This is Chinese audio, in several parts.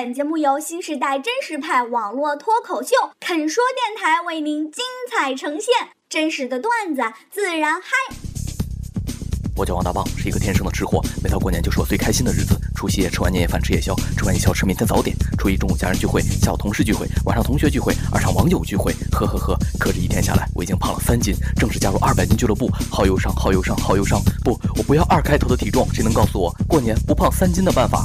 本节目由新时代真实派网络脱口秀肯说电台为您精彩呈现，真实的段子自然嗨。我叫王大棒，是一个天生的吃货。每到过年就是我最开心的日子。除夕夜吃完年夜饭吃夜宵，吃完夜宵吃明天早点。初一中午家人聚会，下午同事聚会，晚上同学聚会，二上网友聚会。呵呵呵，可这一天下来，我已经胖了三斤，正式加入二百斤俱乐部，好忧伤，好忧伤，好忧伤。不，我不要二开头的体重。谁能告诉我过年不胖三斤的办法？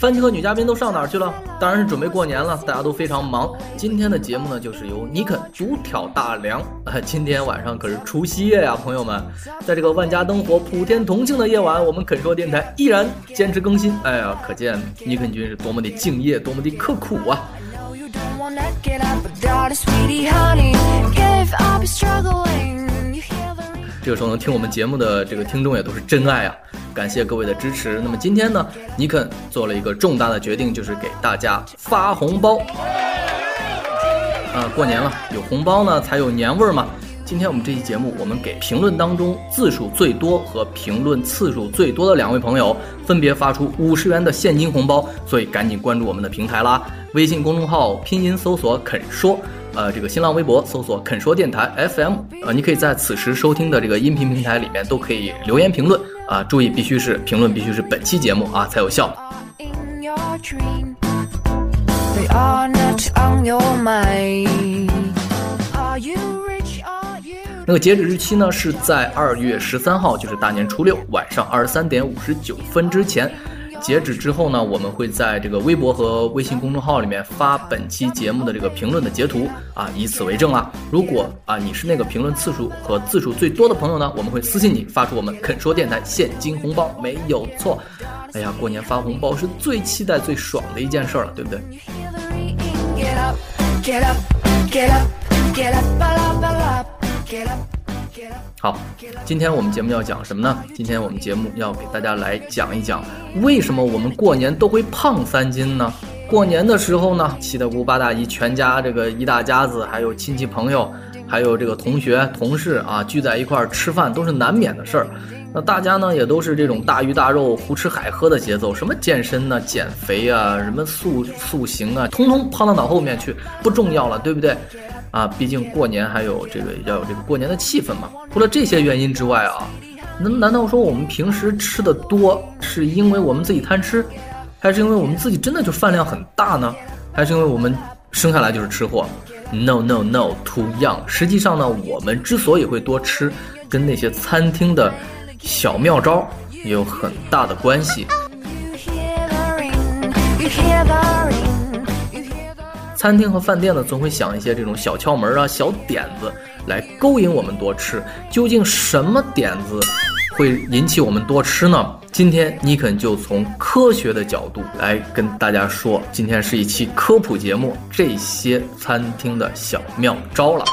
番茄和女嘉宾都上哪儿去了？当然是准备过年了，大家都非常忙。今天的节目呢，就是由尼肯独挑大梁。啊，今天晚上可是除夕夜呀，朋友们，在这个万家灯火、普天同庆的夜晚，我们肯说电台依然坚持更新。哎呀，可见尼肯君是多么的敬业，多么的刻苦啊！这个时候能听我们节目的这个听众也都是真爱啊！感谢各位的支持。那么今天呢，尼肯做了一个重大的决定，就是给大家发红包。啊，过年了，有红包呢才有年味儿嘛。今天我们这期节目，我们给评论当中字数最多和评论次数最多的两位朋友，分别发出五十元的现金红包，所以赶紧关注我们的平台啦！微信公众号拼音搜索“肯说”，呃，这个新浪微博搜索“肯说电台 FM”，呃，你可以在此时收听的这个音频平台里面都可以留言评论啊，注意必须是评论必须是本期节目啊才有效。那个截止日期呢是在二月十三号，就是大年初六晚上二十三点五十九分之前。截止之后呢，我们会在这个微博和微信公众号里面发本期节目的这个评论的截图啊，以此为证啦。如果啊你是那个评论次数和字数最多的朋友呢，我们会私信你发出我们肯说电台现金红包，没有错。哎呀，过年发红包是最期待、最爽的一件事儿了，对不对？Hear the ringing. Get up, get up, get up, 好，今天我们节目要讲什么呢？今天我们节目要给大家来讲一讲，为什么我们过年都会胖三斤呢？过年的时候呢，七大姑八大姨全家这个一大家子，还有亲戚朋友，还有这个同学同事啊，聚在一块儿吃饭都是难免的事儿。那大家呢也都是这种大鱼大肉、胡吃海喝的节奏，什么健身呢、减肥啊、什么塑塑形啊，通通抛到脑后面去，不重要了，对不对？啊，毕竟过年还有这个要有这个过年的气氛嘛。除了这些原因之外啊，那难道说我们平时吃的多是因为我们自己贪吃，还是因为我们自己真的就饭量很大呢？还是因为我们生下来就是吃货？No No No，too young。实际上呢，我们之所以会多吃，跟那些餐厅的小妙招有很大的关系。餐厅和饭店呢，总会想一些这种小窍门啊、小点子来勾引我们多吃。究竟什么点子会引起我们多吃呢？今天尼肯就从科学的角度来跟大家说，今天是一期科普节目，这些餐厅的小妙招了。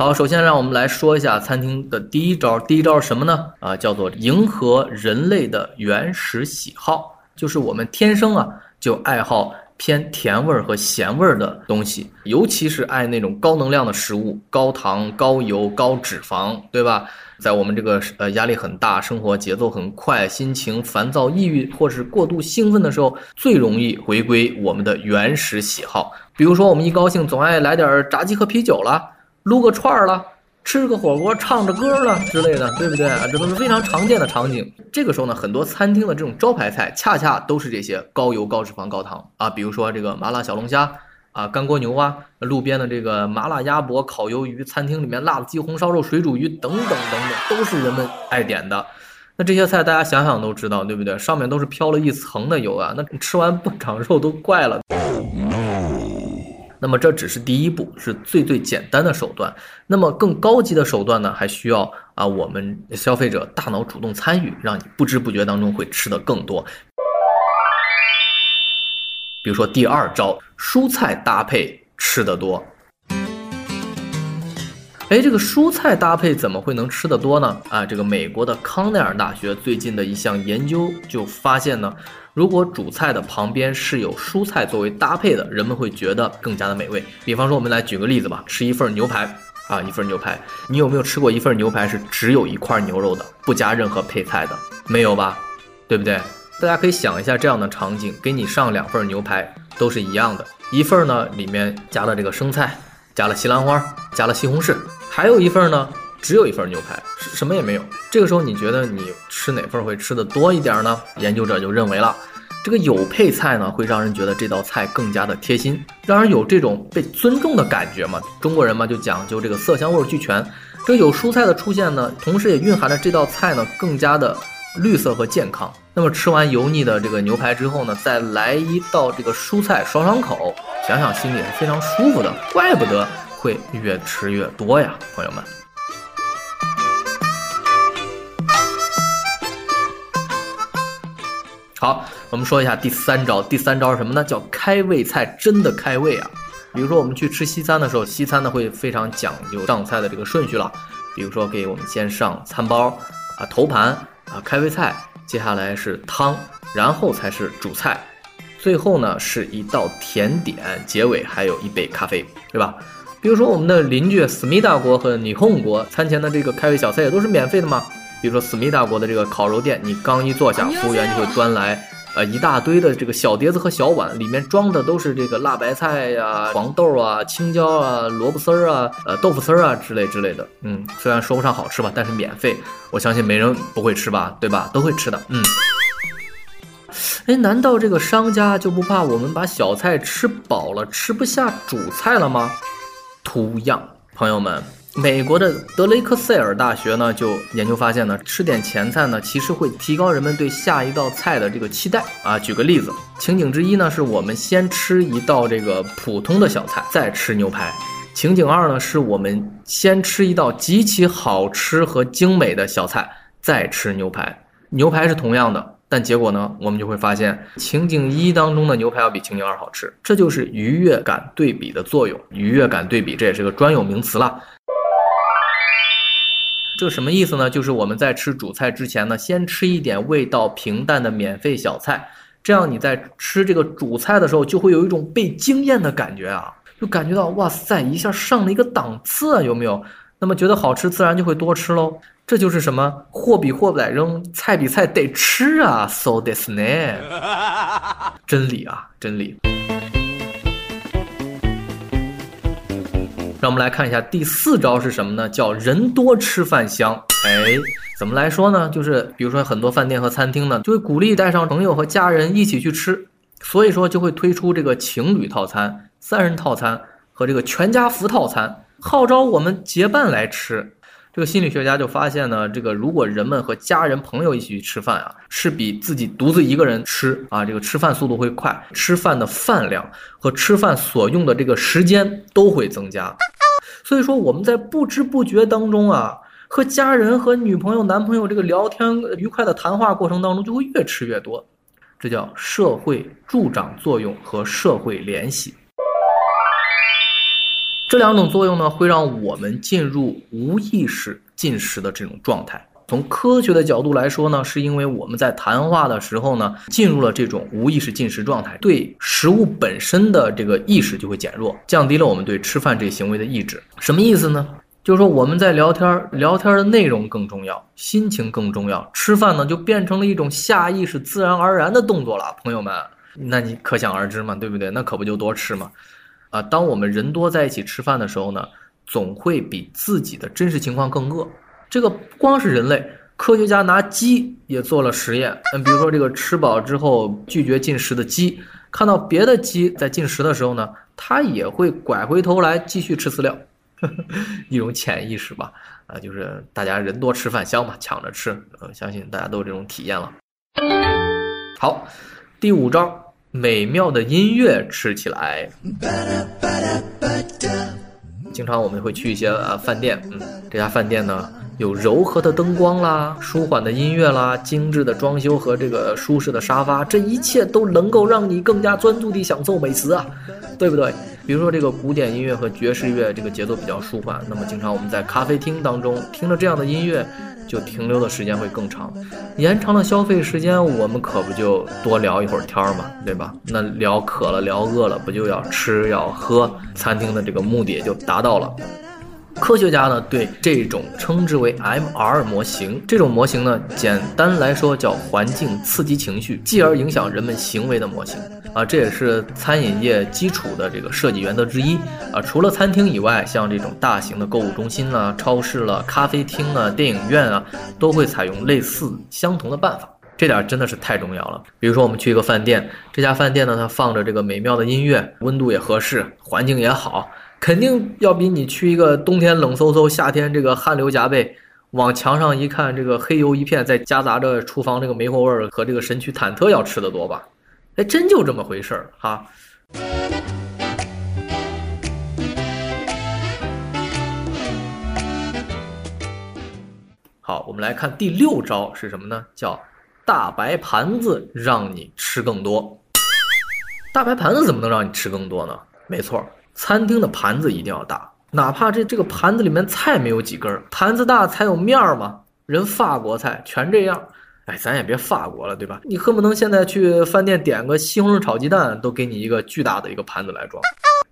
好，首先让我们来说一下餐厅的第一招。第一招是什么呢？啊，叫做迎合人类的原始喜好，就是我们天生啊就爱好偏甜味儿和咸味儿的东西，尤其是爱那种高能量的食物，高糖、高油、高脂肪，对吧？在我们这个呃压力很大、生活节奏很快、心情烦躁、抑郁或是过度兴奋的时候，最容易回归我们的原始喜好。比如说，我们一高兴总爱来点炸鸡和啤酒了。撸个串儿了，吃个火锅，唱着歌了之类的，对不对啊？这都是非常常见的场景。这个时候呢，很多餐厅的这种招牌菜，恰恰都是这些高油、高脂肪、高糖啊，比如说这个麻辣小龙虾啊、干锅牛蛙、路边的这个麻辣鸭脖、烤鱿鱼，餐厅里面辣子鸡、红烧肉、水煮鱼等等等等，都是人们爱点的。那这些菜大家想想都知道，对不对？上面都是飘了一层的油啊，那吃完不长肉都怪了。那么这只是第一步，是最最简单的手段。那么更高级的手段呢，还需要啊我们消费者大脑主动参与，让你不知不觉当中会吃的更多。比如说第二招，蔬菜搭配吃的多。哎，这个蔬菜搭配怎么会能吃得多呢？啊，这个美国的康奈尔大学最近的一项研究就发现呢，如果主菜的旁边是有蔬菜作为搭配的，人们会觉得更加的美味。比方说，我们来举个例子吧，吃一份牛排啊，一份牛排，你有没有吃过一份牛排是只有一块牛肉的，不加任何配菜的？没有吧？对不对？大家可以想一下这样的场景，给你上两份牛排都是一样的，一份呢里面加了这个生菜，加了西兰花，加了西红柿。还有一份呢，只有一份牛排，什么也没有。这个时候你觉得你吃哪份会吃的多一点呢？研究者就认为了，这个有配菜呢，会让人觉得这道菜更加的贴心，让人有这种被尊重的感觉嘛。中国人嘛就讲究这个色香味俱全，这有蔬菜的出现呢，同时也蕴含着这道菜呢更加的绿色和健康。那么吃完油腻的这个牛排之后呢，再来一道这个蔬菜爽爽口，想想心里是非常舒服的，怪不得。会越吃越多呀，朋友们。好，我们说一下第三招。第三招是什么呢？叫开胃菜，真的开胃啊！比如说我们去吃西餐的时候，西餐呢会非常讲究上菜的这个顺序了。比如说给我们先上餐包啊，头盘啊，开胃菜，接下来是汤，然后才是主菜，最后呢是一道甜点，结尾还有一杯咖啡，对吧？比如说我们的邻居思密达国和霓虹国餐前的这个开胃小菜也都是免费的嘛。比如说思密达国的这个烤肉店，你刚一坐下，服务员就会端来呃一大堆的这个小碟子和小碗，里面装的都是这个辣白菜呀、黄豆啊、青椒啊、萝卜丝儿啊、呃豆腐丝儿啊之类之类的。嗯，虽然说不上好吃吧，但是免费，我相信没人不会吃吧，对吧？都会吃的。嗯。哎，难道这个商家就不怕我们把小菜吃饱了，吃不下主菜了吗？图样，朋友们，美国的德雷克塞尔大学呢就研究发现呢，吃点前菜呢，其实会提高人们对下一道菜的这个期待啊。举个例子，情景之一呢，是我们先吃一道这个普通的小菜，再吃牛排；情景二呢，是我们先吃一道极其好吃和精美的小菜，再吃牛排。牛排是同样的。但结果呢，我们就会发现情景一当中的牛排要比情景二好吃，这就是愉悦感对比的作用。愉悦感对比，这也是个专有名词了。这什么意思呢？就是我们在吃主菜之前呢，先吃一点味道平淡的免费小菜，这样你在吃这个主菜的时候，就会有一种被惊艳的感觉啊，就感觉到哇塞，一下上了一个档次啊，有没有？那么觉得好吃，自然就会多吃喽。这就是什么货比货不得扔，菜比菜得吃啊！So this 呢？真理啊，真理。让我们来看一下第四招是什么呢？叫人多吃饭香。哎，怎么来说呢？就是比如说很多饭店和餐厅呢，就会鼓励带上朋友和家人一起去吃，所以说就会推出这个情侣套餐、三人套餐和这个全家福套餐，号召我们结伴来吃。这个心理学家就发现呢，这个如果人们和家人朋友一起去吃饭啊，是比自己独自一个人吃啊，这个吃饭速度会快，吃饭的饭量和吃饭所用的这个时间都会增加。所以说我们在不知不觉当中啊，和家人和女朋友、男朋友这个聊天愉快的谈话过程当中，就会越吃越多，这叫社会助长作用和社会联系。这两种作用呢，会让我们进入无意识进食的这种状态。从科学的角度来说呢，是因为我们在谈话的时候呢，进入了这种无意识进食状态，对食物本身的这个意识就会减弱，降低了我们对吃饭这行为的意志。什么意思呢？就是说我们在聊天，聊天的内容更重要，心情更重要，吃饭呢就变成了一种下意识、自然而然的动作了。朋友们，那你可想而知嘛，对不对？那可不就多吃嘛。啊，当我们人多在一起吃饭的时候呢，总会比自己的真实情况更饿。这个不光是人类，科学家拿鸡也做了实验。嗯，比如说这个吃饱之后拒绝进食的鸡，看到别的鸡在进食的时候呢，它也会拐回头来继续吃饲料，一种潜意识吧。啊，就是大家人多吃饭香嘛，抢着吃，呃，相信大家都有这种体验了。好，第五招，美妙的音乐吃起来。经常我们会去一些呃饭店，嗯，这家饭店呢有柔和的灯光啦，舒缓的音乐啦，精致的装修和这个舒适的沙发，这一切都能够让你更加专注地享受美食啊，对不对？比如说这个古典音乐和爵士乐，这个节奏比较舒缓，那么经常我们在咖啡厅当中听着这样的音乐，就停留的时间会更长，延长了消费时间，我们可不就多聊一会儿天儿嘛，对吧？那聊渴了，聊饿了，不就要吃要喝？餐厅的这个目的就达到了。科学家呢对这种称之为 MR 模型，这种模型呢简单来说叫环境刺激情绪，继而影响人们行为的模型啊，这也是餐饮业基础的这个设计原则之一啊。除了餐厅以外，像这种大型的购物中心啦、超市了、咖啡厅啊、电影院啊，都会采用类似相同的办法。这点真的是太重要了。比如说，我们去一个饭店，这家饭店呢，它放着这个美妙的音乐，温度也合适，环境也好。肯定要比你去一个冬天冷飕飕、夏天这个汗流浃背，往墙上一看，这个黑油一片，再夹杂着厨房这个煤火味儿和这个神曲忐忑要吃的多吧？哎，真就这么回事儿哈。好，我们来看第六招是什么呢？叫大白盘子让你吃更多。大白盘子怎么能让你吃更多呢？没错。餐厅的盘子一定要大，哪怕这这个盘子里面菜没有几根，盘子大才有面儿嘛。人法国菜全这样，哎，咱也别法国了，对吧？你恨不能现在去饭店点个西红柿炒鸡蛋，都给你一个巨大的一个盘子来装。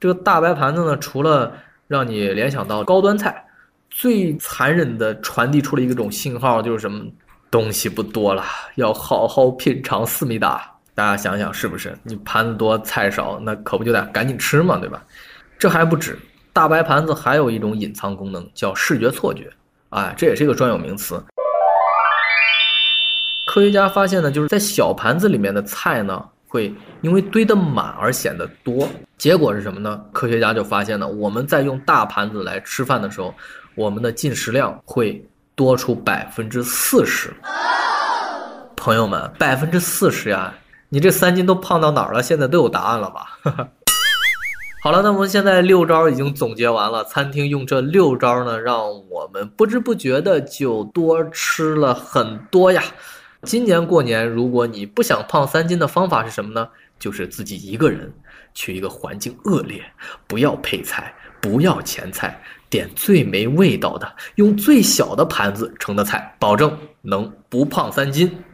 这个大白盘子呢，除了让你联想到高端菜，最残忍的传递出了一种信号，就是什么东西不多了，要好好品尝思密达。大家想想是不是？你盘子多菜少，那可不就得赶紧吃嘛，对吧？这还不止，大白盘子还有一种隐藏功能，叫视觉错觉。哎，这也是一个专有名词。科学家发现呢，就是在小盘子里面的菜呢，会因为堆得满而显得多。结果是什么呢？科学家就发现呢，我们在用大盘子来吃饭的时候，我们的进食量会多出百分之四十。朋友们，百分之四十呀！你这三斤都胖到哪儿了？现在都有答案了吧？好了，那我们现在六招已经总结完了。餐厅用这六招呢，让我们不知不觉的就多吃了很多呀。今年过年，如果你不想胖三斤的方法是什么呢？就是自己一个人去一个环境恶劣，不要配菜，不要前菜，点最没味道的，用最小的盘子盛的菜，保证能不胖三斤。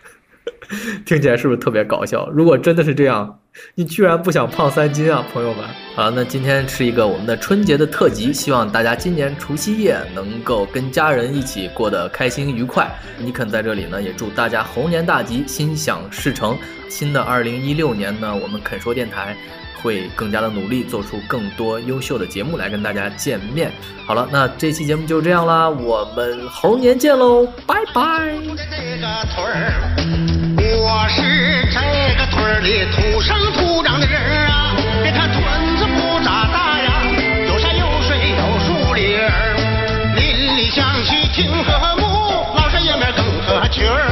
听起来是不是特别搞笑？如果真的是这样，你居然不想胖三斤啊，朋友们！好，那今天是一个我们的春节的特辑，希望大家今年除夕夜能够跟家人一起过得开心愉快。尼肯在这里呢，也祝大家猴年大吉，心想事成。新的二零一六年呢，我们肯说电台会更加的努力，做出更多优秀的节目来跟大家见面。好了，那这期节目就这样啦，我们猴年见喽，拜拜。我是这个村里土生土长的人啊，别看屯子不咋大呀，有山有水有树林，邻里乡亲挺和睦，老少爷们更合群儿。